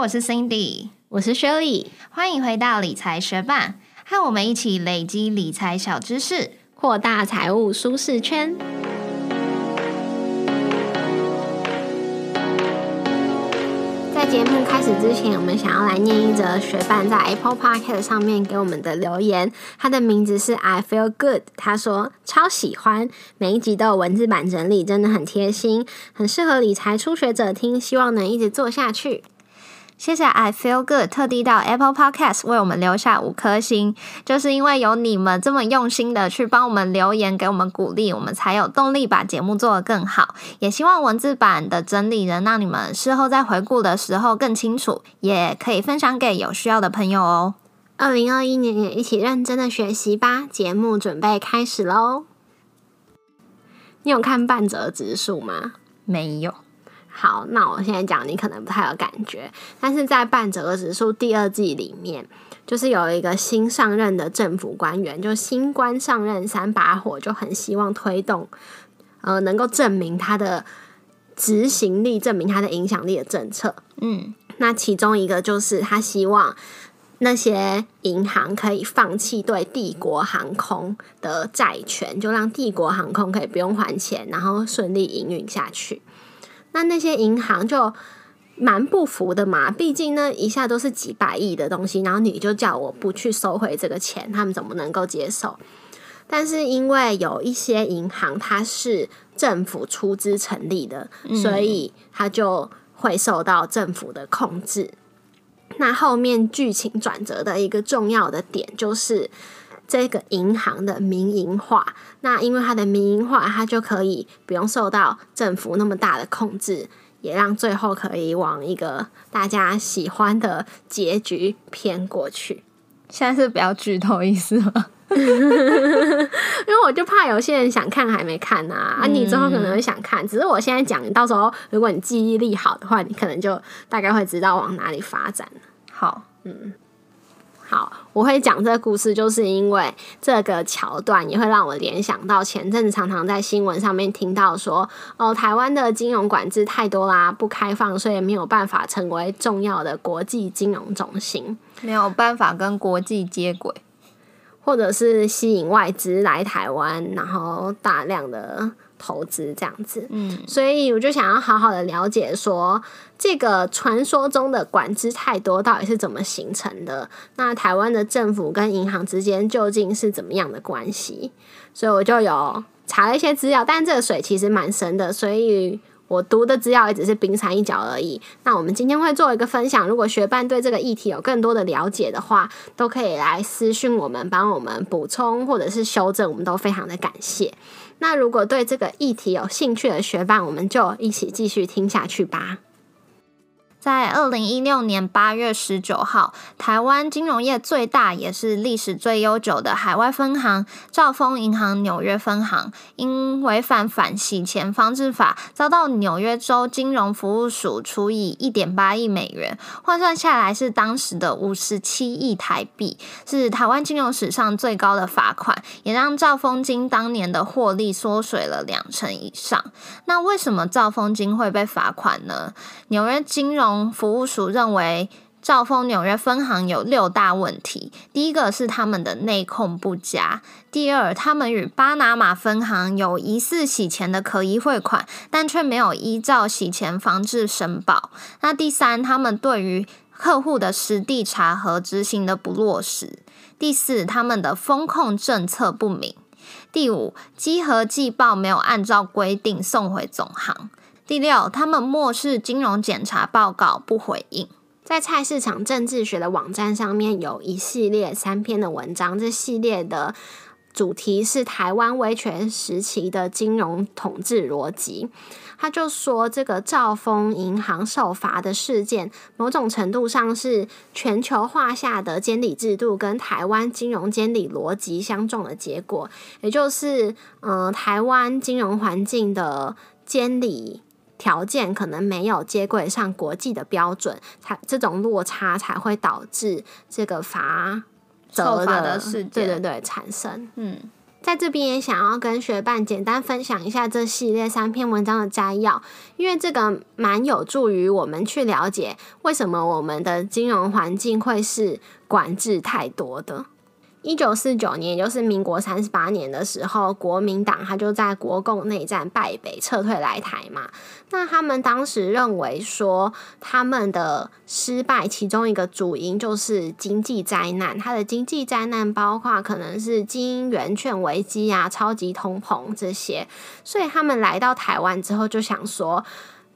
我是 Cindy，我是 Shirley，欢迎回到理财学霸，和我们一起累积理财小知识，扩大财务舒适圈。在节目开始之前，我们想要来念一则学伴在 Apple Podcast 上面给我们的留言。他的名字是 I Feel Good，他说超喜欢每一集都有文字版整理，真的很贴心，很适合理财初学者听，希望能一直做下去。谢谢 I feel good，特地到 Apple Podcast 为我们留下五颗星，就是因为有你们这么用心的去帮我们留言，给我们鼓励，我们才有动力把节目做得更好。也希望文字版的整理能让你们事后在回顾的时候更清楚，也可以分享给有需要的朋友哦。二零二一年也一起认真的学习吧，节目准备开始喽。你有看半泽直树吗？没有。好，那我现在讲，你可能不太有感觉，但是在《半折指数》第二季里面，就是有一个新上任的政府官员，就新官上任三把火，就很希望推动，呃，能够证明他的执行力，证明他的影响力的政策。嗯，那其中一个就是他希望那些银行可以放弃对帝国航空的债权，就让帝国航空可以不用还钱，然后顺利营运下去。那那些银行就蛮不服的嘛，毕竟呢一下都是几百亿的东西，然后你就叫我不去收回这个钱，他们怎么能够接受？但是因为有一些银行它是政府出资成立的，所以它就会受到政府的控制。那后面剧情转折的一个重要的点就是。这个银行的民营化，那因为它的民营化，它就可以不用受到政府那么大的控制，也让最后可以往一个大家喜欢的结局偏过去。现在是比较剧透意思吗？因为我就怕有些人想看还没看呐，啊，你之后可能会想看，只是我现在讲，到时候如果你记忆力好的话，你可能就大概会知道往哪里发展好，嗯。好，我会讲这个故事，就是因为这个桥段也会让我联想到前阵子常常在新闻上面听到说，哦，台湾的金融管制太多啦，不开放，所以没有办法成为重要的国际金融中心，没有办法跟国际接轨，或者是吸引外资来台湾，然后大量的。投资这样子，嗯，所以我就想要好好的了解说，这个传说中的管制太多到底是怎么形成的？那台湾的政府跟银行之间究竟是怎么样的关系？所以我就有查了一些资料，但这个水其实蛮深的，所以我读的资料也只是冰山一角而已。那我们今天会做一个分享，如果学伴对这个议题有更多的了解的话，都可以来私讯我们，帮我们补充或者是修正，我们都非常的感谢。那如果对这个议题有兴趣的学伴，我们就一起继续听下去吧。在二零一六年八月十九号，台湾金融业最大也是历史最悠久的海外分行兆丰银行纽约分行，因违反反洗钱防治法，遭到纽约州金融服务署处以一点八亿美元，换算下来是当时的五十七亿台币，是台湾金融史上最高的罚款，也让兆丰金当年的获利缩水了两成以上。那为什么兆丰金会被罚款呢？纽约金融服务署认为，兆丰纽约分行有六大问题。第一个是他们的内控不佳；第二，他们与巴拿马分行有疑似洗钱的可疑汇款，但却没有依照洗钱防治申报；那第三，他们对于客户的实地查核执行的不落实；第四，他们的风控政策不明；第五，稽核季报没有按照规定送回总行。第六，他们漠视金融检查报告，不回应。在菜市场政治学的网站上面有一系列三篇的文章，这系列的主题是台湾威权时期的金融统治逻辑。他就说，这个兆丰银行受罚的事件，某种程度上是全球化下的监理制度跟台湾金融监理逻辑相撞的结果，也就是，嗯，台湾金融环境的监理。条件可能没有接轨上国际的标准，才这种落差才会导致这个罚则的事件，对对对产生。嗯，在这边也想要跟学伴简单分享一下这系列三篇文章的摘要，因为这个蛮有助于我们去了解为什么我们的金融环境会是管制太多的。一九四九年，也就是民国三十八年的时候，国民党他就在国共内战败北，撤退来台嘛。那他们当时认为说，他们的失败其中一个主因就是经济灾难。他的经济灾难包括可能是金圆券危机啊、超级通膨这些。所以他们来到台湾之后，就想说，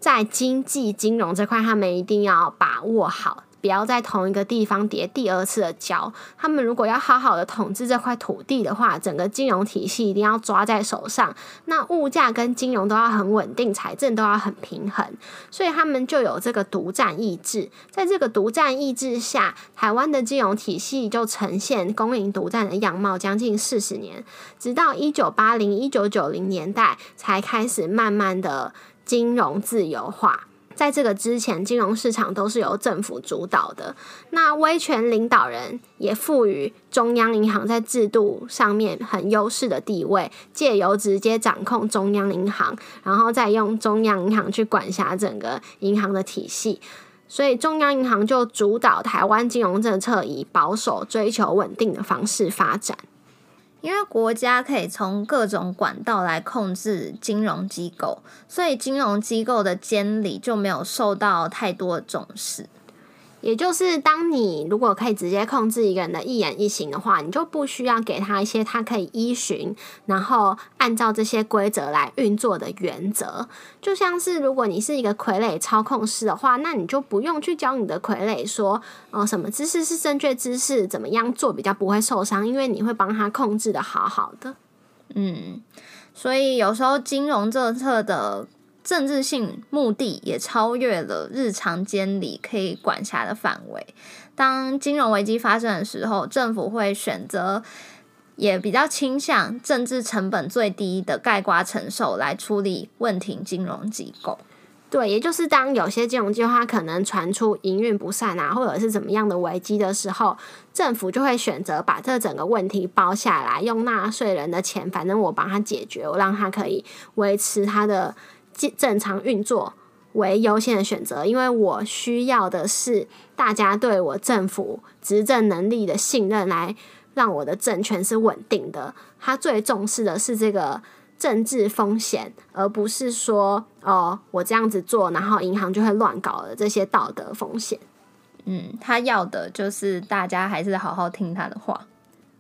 在经济金融这块，他们一定要把握好。不要在同一个地方叠第二次的跤。他们如果要好好的统治这块土地的话，整个金融体系一定要抓在手上。那物价跟金融都要很稳定，财政都要很平衡。所以他们就有这个独占意志。在这个独占意志下，台湾的金融体系就呈现公营独占的样貌，将近四十年，直到一九八零、一九九零年代才开始慢慢的金融自由化。在这个之前，金融市场都是由政府主导的。那威权领导人也赋予中央银行在制度上面很优势的地位，借由直接掌控中央银行，然后再用中央银行去管辖整个银行的体系。所以，中央银行就主导台湾金融政策，以保守、追求稳定的方式发展。因为国家可以从各种管道来控制金融机构，所以金融机构的监理就没有受到太多重视。也就是当你如果可以直接控制一个人的一言一行的话，你就不需要给他一些他可以依循，然后按照这些规则来运作的原则。就像是如果你是一个傀儡操控师的话，那你就不用去教你的傀儡说，哦，什么姿势是正确姿势，怎么样做比较不会受伤，因为你会帮他控制的好好的。嗯，所以有时候金融政策的。政治性目的也超越了日常监理可以管辖的范围。当金融危机发生的时候，政府会选择也比较倾向政治成本最低的盖瓜承受来处理问题金融机构。对，也就是当有些金融计划可能传出营运不善啊，或者是怎么样的危机的时候，政府就会选择把这整个问题包下来，用纳税人的钱，反正我帮他解决，我让他可以维持他的。正常运作为优先的选择，因为我需要的是大家对我政府执政能力的信任，来让我的政权是稳定的。他最重视的是这个政治风险，而不是说哦，我这样子做，然后银行就会乱搞的这些道德风险。嗯，他要的就是大家还是好好听他的话，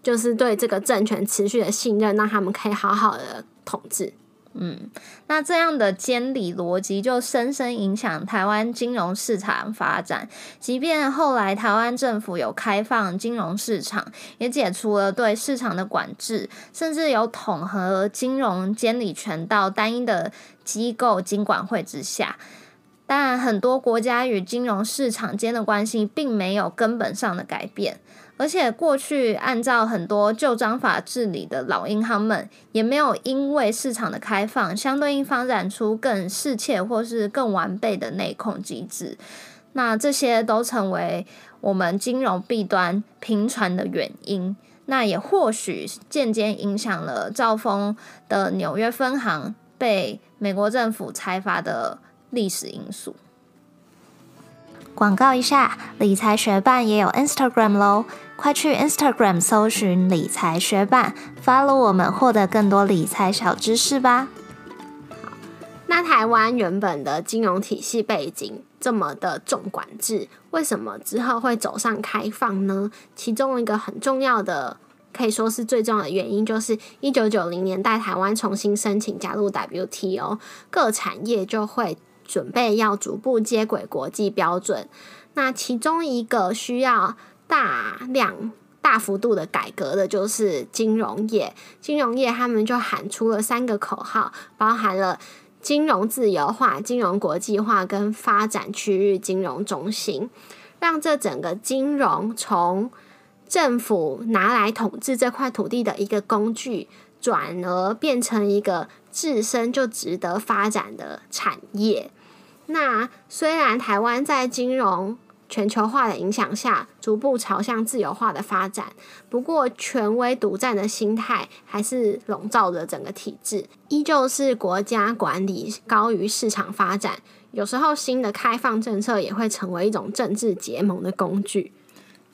就是对这个政权持续的信任，让他们可以好好的统治。嗯，那这样的监理逻辑就深深影响台湾金融市场发展。即便后来台湾政府有开放金融市场，也解除了对市场的管制，甚至有统合金融监理权到单一的机构金管会之下，但很多国家与金融市场间的关系并没有根本上的改变。而且过去按照很多旧章法治理的老银行们，也没有因为市场的开放，相对应发展出更适切或是更完备的内控机制。那这些都成为我们金融弊端频传的原因。那也或许间接影响了兆丰的纽约分行被美国政府裁罚的历史因素。广告一下，理财学办也有 Instagram 喽。快去 Instagram 搜寻理财学办，follow 我们，获得更多理财小知识吧。好，那台湾原本的金融体系背景这么的重管制，为什么之后会走上开放呢？其中一个很重要的，可以说是最重要的原因，就是一九九零年代台湾重新申请加入 WTO，各产业就会准备要逐步接轨国际标准。那其中一个需要。大量大幅度的改革的就是金融业，金融业他们就喊出了三个口号，包含了金融自由化、金融国际化跟发展区域金融中心，让这整个金融从政府拿来统治这块土地的一个工具，转而变成一个自身就值得发展的产业。那虽然台湾在金融全球化的影响下，逐步朝向自由化的发展。不过，权威独占的心态还是笼罩着整个体制，依旧是国家管理高于市场发展。有时候，新的开放政策也会成为一种政治结盟的工具。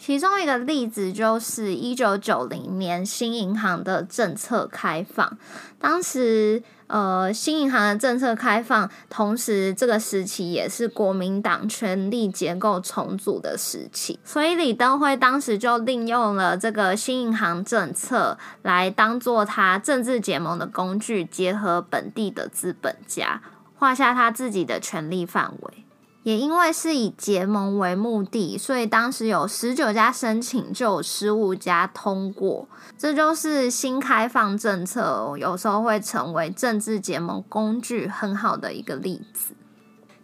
其中一个例子就是一九九零年新银行的政策开放，当时呃新银行的政策开放，同时这个时期也是国民党权力结构重组的时期，所以李登辉当时就利用了这个新银行政策来当做他政治结盟的工具，结合本地的资本家，画下他自己的权力范围。也因为是以结盟为目的，所以当时有十九家申请，就有十五家通过。这就是新开放政策有时候会成为政治结盟工具很好的一个例子。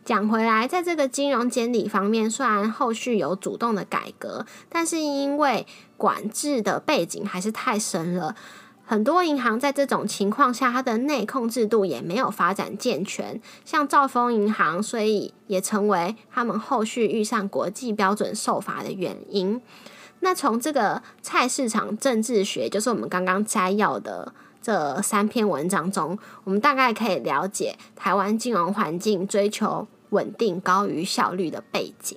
讲回来，在这个金融监理方面，虽然后续有主动的改革，但是因为管制的背景还是太深了。很多银行在这种情况下，它的内控制度也没有发展健全。像兆丰银行，所以也成为他们后续遇上国际标准受罚的原因。那从这个菜市场政治学，就是我们刚刚摘要的这三篇文章中，我们大概可以了解台湾金融环境追求稳定高于效率的背景。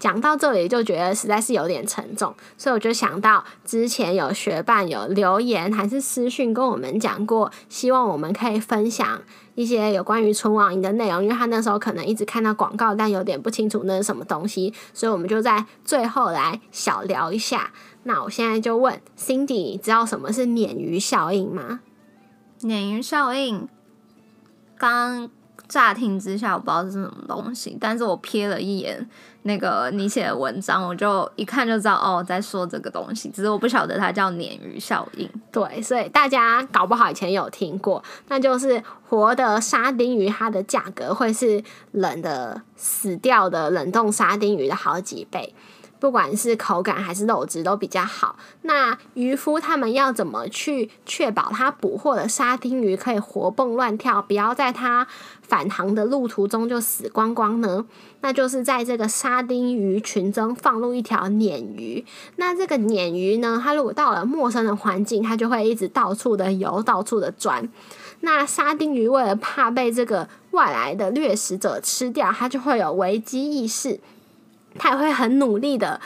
讲到这里就觉得实在是有点沉重，所以我就想到之前有学伴有留言还是私讯跟我们讲过，希望我们可以分享一些有关于存网银的内容，因为他那时候可能一直看到广告，但有点不清楚那是什么东西，所以我们就在最后来小聊一下。那我现在就问 Cindy，知道什么是鲶鱼效应吗？鲶鱼效应，刚乍听之下我不知道是什么东西，但是我瞥了一眼。那个你写的文章，我就一看就知道哦，在说这个东西，只是我不晓得它叫鲶鱼效应。对，所以大家搞不好以前有听过，那就是活的沙丁鱼，它的价格会是冷的死掉的冷冻沙丁鱼的好几倍。不管是口感还是肉质都比较好。那渔夫他们要怎么去确保他捕获的沙丁鱼可以活蹦乱跳，不要在它返航的路途中就死光光呢？那就是在这个沙丁鱼群中放入一条鲶鱼。那这个鲶鱼呢，它如果到了陌生的环境，它就会一直到处的游，到处的钻。那沙丁鱼为了怕被这个外来的掠食者吃掉，它就会有危机意识。他也会很努力的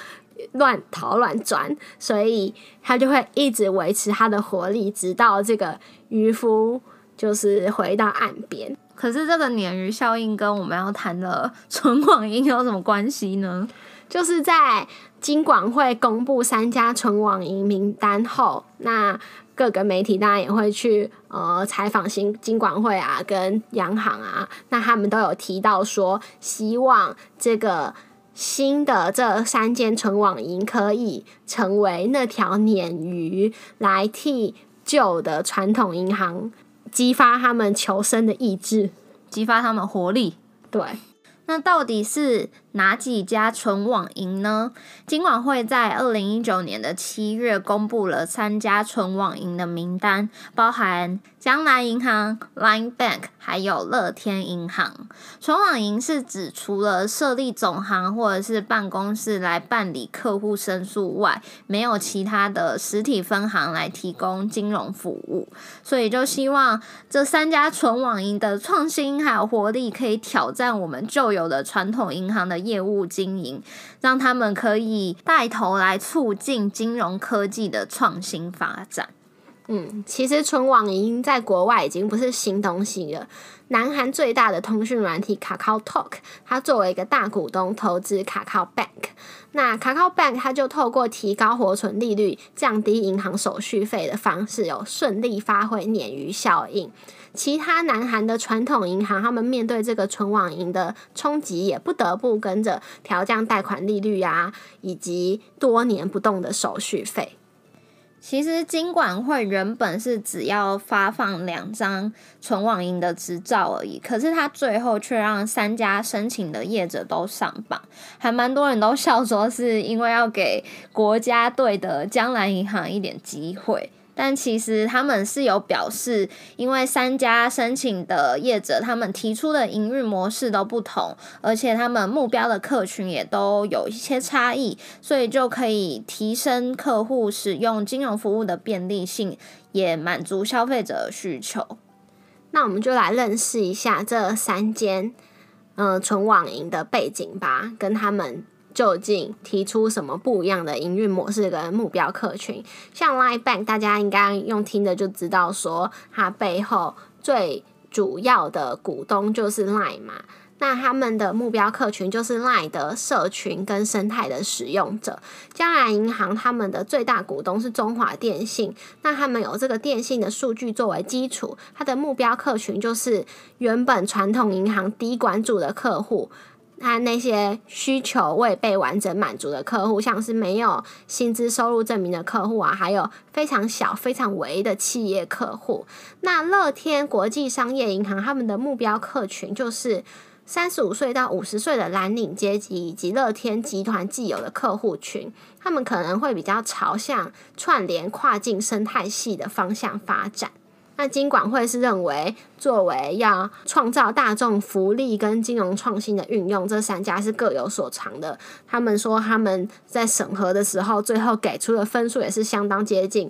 乱逃乱钻，所以他就会一直维持他的活力，直到这个渔夫就是回到岸边。可是这个鲶鱼效应跟我们要谈的存网银有什么关系呢？就是在金管会公布三家存网银名单后，那各个媒体当然也会去呃采访新金管会啊，跟央行啊，那他们都有提到说，希望这个。新的这三间存网银可以成为那条鲶鱼，来替旧的传统银行激发他们求生的意志，激发他们活力。对，那到底是？哪几家存网银呢？金管会在二零一九年的七月公布了三家存网银的名单，包含江南银行、Line Bank 还有乐天银行。存网银是指除了设立总行或者是办公室来办理客户申诉外，没有其他的实体分行来提供金融服务。所以就希望这三家存网银的创新还有活力，可以挑战我们旧有的传统银行的。业务经营，让他们可以带头来促进金融科技的创新发展。嗯，其实存网银在国外已经不是新东西了。南韩最大的通讯软体 Kakao Talk，它作为一个大股东投资 kakabank 那 kakabank 它就透过提高活存利率、降低银行手续费的方式，有顺利发挥鲶鱼效应。其他南韩的传统银行，他们面对这个存网银的冲击，也不得不跟着调降贷款利率啊，以及多年不动的手续费。其实金管会原本是只要发放两张存网银的执照而已，可是他最后却让三家申请的业者都上榜，还蛮多人都 笑说是因为要给国家队的江南银行一点机会。但其实他们是有表示，因为三家申请的业者，他们提出的营运模式都不同，而且他们目标的客群也都有一些差异，所以就可以提升客户使用金融服务的便利性，也满足消费者的需求。那我们就来认识一下这三间嗯纯网银的背景吧，跟他们。究竟提出什么不一样的营运模式跟目标客群？像 Line Bank，大家应该用听的就知道，说它背后最主要的股东就是 Line 嘛。那他们的目标客群就是 Line 的社群跟生态的使用者。江南银行他们的最大股东是中华电信，那他们有这个电信的数据作为基础，它的目标客群就是原本传统银行低关注的客户。他那些需求未被完整满足的客户，像是没有薪资收入证明的客户啊，还有非常小、非常微的企业客户。那乐天国际商业银行他们的目标客群就是三十五岁到五十岁的蓝领阶级，以及乐天集团既有的客户群，他们可能会比较朝向串联跨境生态系的方向发展。那金管会是认为，作为要创造大众福利跟金融创新的运用，这三家是各有所长的。他们说他们在审核的时候，最后给出的分数也是相当接近。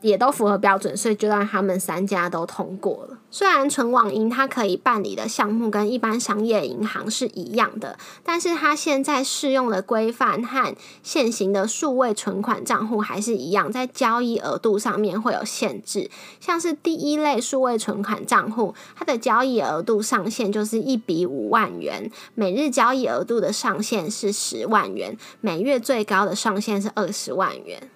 也都符合标准，所以就让他们三家都通过了。虽然纯网银它可以办理的项目跟一般商业银行是一样的，但是它现在适用的规范和现行的数位存款账户还是一样，在交易额度上面会有限制。像是第一类数位存款账户，它的交易额度上限就是一笔五万元，每日交易额度的上限是十万元，每月最高的上限是二十万元。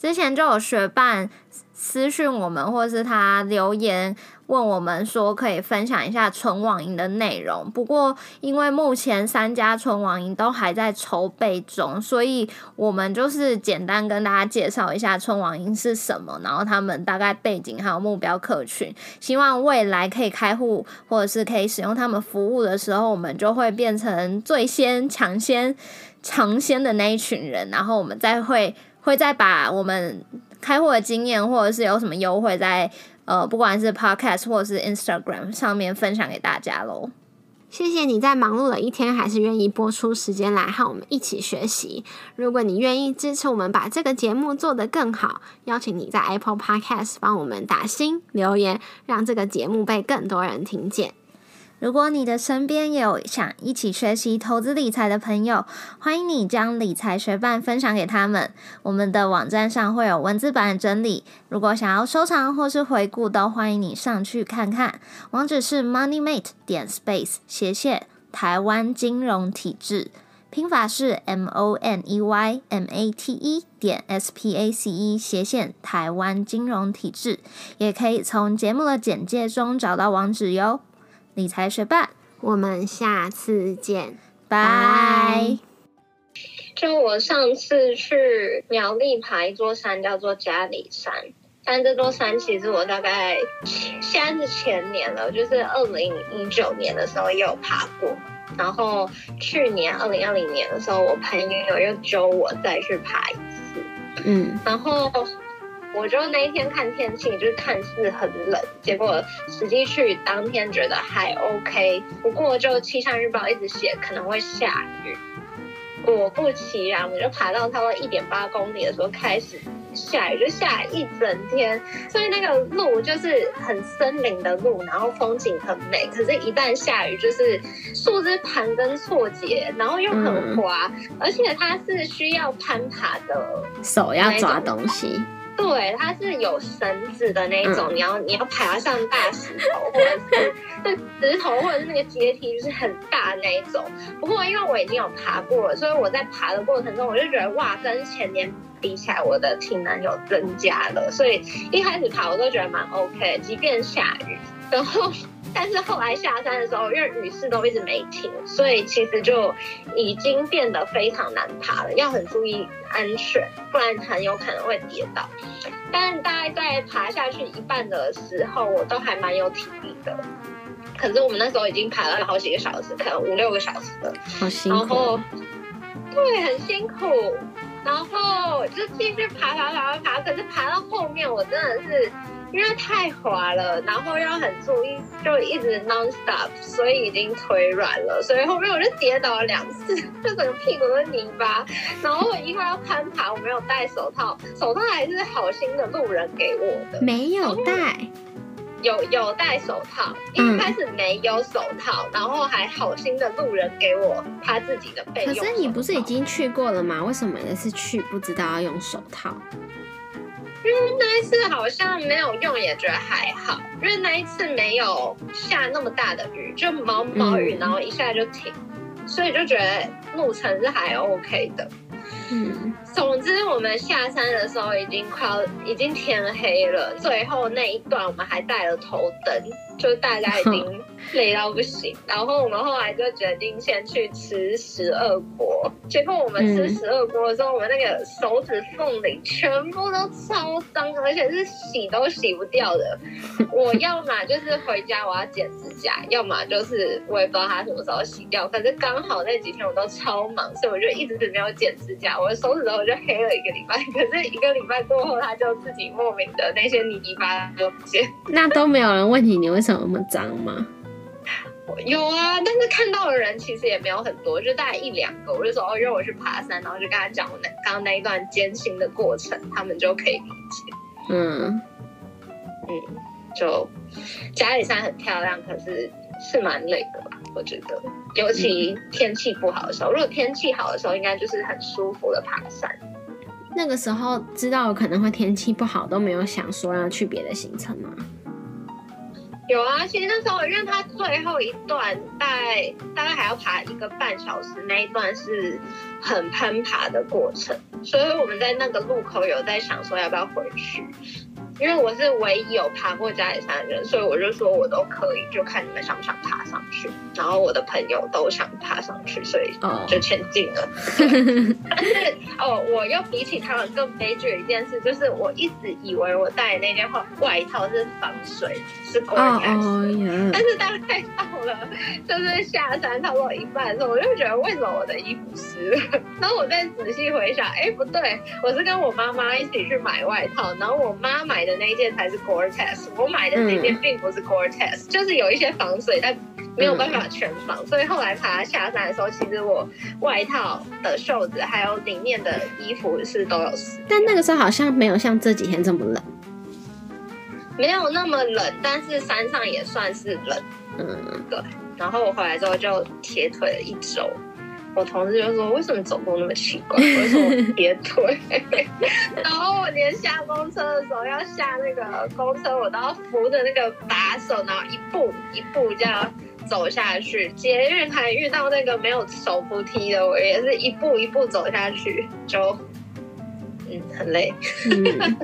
之前就有学伴私讯我们，或是他留言问我们说，可以分享一下纯网银的内容。不过，因为目前三家纯网银都还在筹备中，所以我们就是简单跟大家介绍一下纯网银是什么，然后他们大概背景还有目标客群。希望未来可以开户或者是可以使用他们服务的时候，我们就会变成最先抢先尝鲜的那一群人，然后我们再会。会再把我们开户的经验，或者是有什么优惠，在呃，不管是 Podcast 或者是 Instagram 上面分享给大家喽。谢谢你在忙碌的一天，还是愿意播出时间来和我们一起学习。如果你愿意支持我们把这个节目做得更好，邀请你在 Apple Podcast 帮我们打星留言，让这个节目被更多人听见。如果你的身边有想一起学习投资理财的朋友，欢迎你将理财学伴分享给他们。我们的网站上会有文字版整理，如果想要收藏或是回顾，都欢迎你上去看看。网址是 moneymate 点 space 斜线台湾金融体制，拼法是 m o n e y m a t e 点 s p a c e 斜线台湾金融体制，也可以从节目的简介中找到网址哟。理财学霸，我们下次见，拜。就我上次去苗栗爬一座山，叫做嘉里山。但这座山其实我大概现在是前年了，就是二零一九年的时候也有爬过。然后去年二零二零年的时候，我朋友又揪我再去爬一次。嗯，然后。我就那一天看天气，就是看似很冷，结果实际去当天觉得还 OK。不过就气象日报一直写可能会下雨，果不其然，我就爬到差不多一点八公里的时候开始下雨，就下一整天。所以那个路就是很森林的路，然后风景很美。可是，一旦下雨，就是树枝盘根错节，然后又很滑，而且它是需要攀爬的，手要抓东西。对，它是有绳子的那一种，你要你要爬上大石头，或者是那 石头，或者是那个阶梯，就是很大那一种。不过因为我已经有爬过了，所以我在爬的过程中，我就觉得哇，跟前年比起来，我的体能有增加了。所以一开始爬我都觉得蛮 OK，即便下雨，然后。但是后来下山的时候，因为雨势都一直没停，所以其实就已经变得非常难爬了，要很注意安全，不然很有可能会跌倒。但大概在爬下去一半的时候，我都还蛮有体力的。可是我们那时候已经爬了好几个小时，可能五六个小时了，好辛苦。然后，对，很辛苦。然后就继续爬爬爬爬爬，可是爬到后面我真的是因为太滑了，然后要很注意，就一直 non stop，所以已经腿软了，所以后面我就跌倒了两次，就整个屁股都是泥巴。然后因为要攀爬，我没有戴手套，手套还是好心的路人给我的，没有戴，有有戴手套，一开始没有手套，然后还好心的路人给我他自己的备可。是你不是已？经去过了吗？为什么那次去不知道要用手套？那一次好像没有用，也觉得还好，因为那一次没有下那么大的雨，就毛毛雨，嗯然后一下就停，所以就觉得路程是还 OK 的。嗯，总之，我们下山的时候已经快要已经天黑了，最后那一段我们还带了头灯，就大家已经 累到不行。然后我们后来就决定先去吃十二锅，结果我们吃嗯十二锅的时候，我们那个手指缝里全部都超脏，而且是洗都洗不掉的。我要么就是回家我要剪指甲，要么就是我也不知道它什么时候洗掉。反正刚好那几天我都超忙，所以我就一直没有剪指甲，我的手指头就黑了一个礼拜。可是一个礼拜过后，他就自己莫名的那些泥巴都不见。那都没有人问你你为什么那么脏吗？有啊，但是看到的人其实也没有很多，就大概一两个。我就说哦，因为我去爬山，然后就跟他讲我那刚刚那一段艰辛的过程，他们就可以理解。嗯，嗯，就家里山很漂亮，可是是蛮累的吧？我觉得，尤其天气不好的时候。如果天气好的时候，应该就是很舒服的爬山。那个时候知道可能会天气不好，都没有想说要去别的行程吗？有啊，其实那时候因为它最后一段大概大概还要爬一个半小时，那一段是很攀爬的过程，所以我们在那个路口有在想说要不要回去。因为我是唯一有爬过嘉里山的人，所以我就说我都可以，就看你们想不想爬上去。然后我的朋友都想爬上去，所以哦，就前进了。但是哦，我又比起他们更悲剧的一件事，就是我一直以为我带的那件外外套是防水，是 r 哦呀但，是大概到了就是下山差不多一半的时候，我就觉得为什么我的衣服湿了？然后我再仔细回想，哎，不对，我是跟我妈妈一起去买外套，然后我妈买的那一件才是 Gore-Tex，我买的那件并不是 Gore-Tex，、就是有一些防水，但没有办法全防，所以后来爬下山的时候，其实我外套的袖子还有里面的衣服是都有湿。但那个时候好像没有像这几天这么冷。没有那么冷，但是山上也算是冷。嗯，对然后我回来之后就铁腿了一周。我同事就说：“为什么走路那么奇怪？为什么铁 腿？” 然后我连下公车的时候要下那个公车，我都要扶着那个把手，然后一步一步这样走下去。捷运还遇到那个没有手扶梯的，我也是一步一步走下去，就嗯很累。嗯，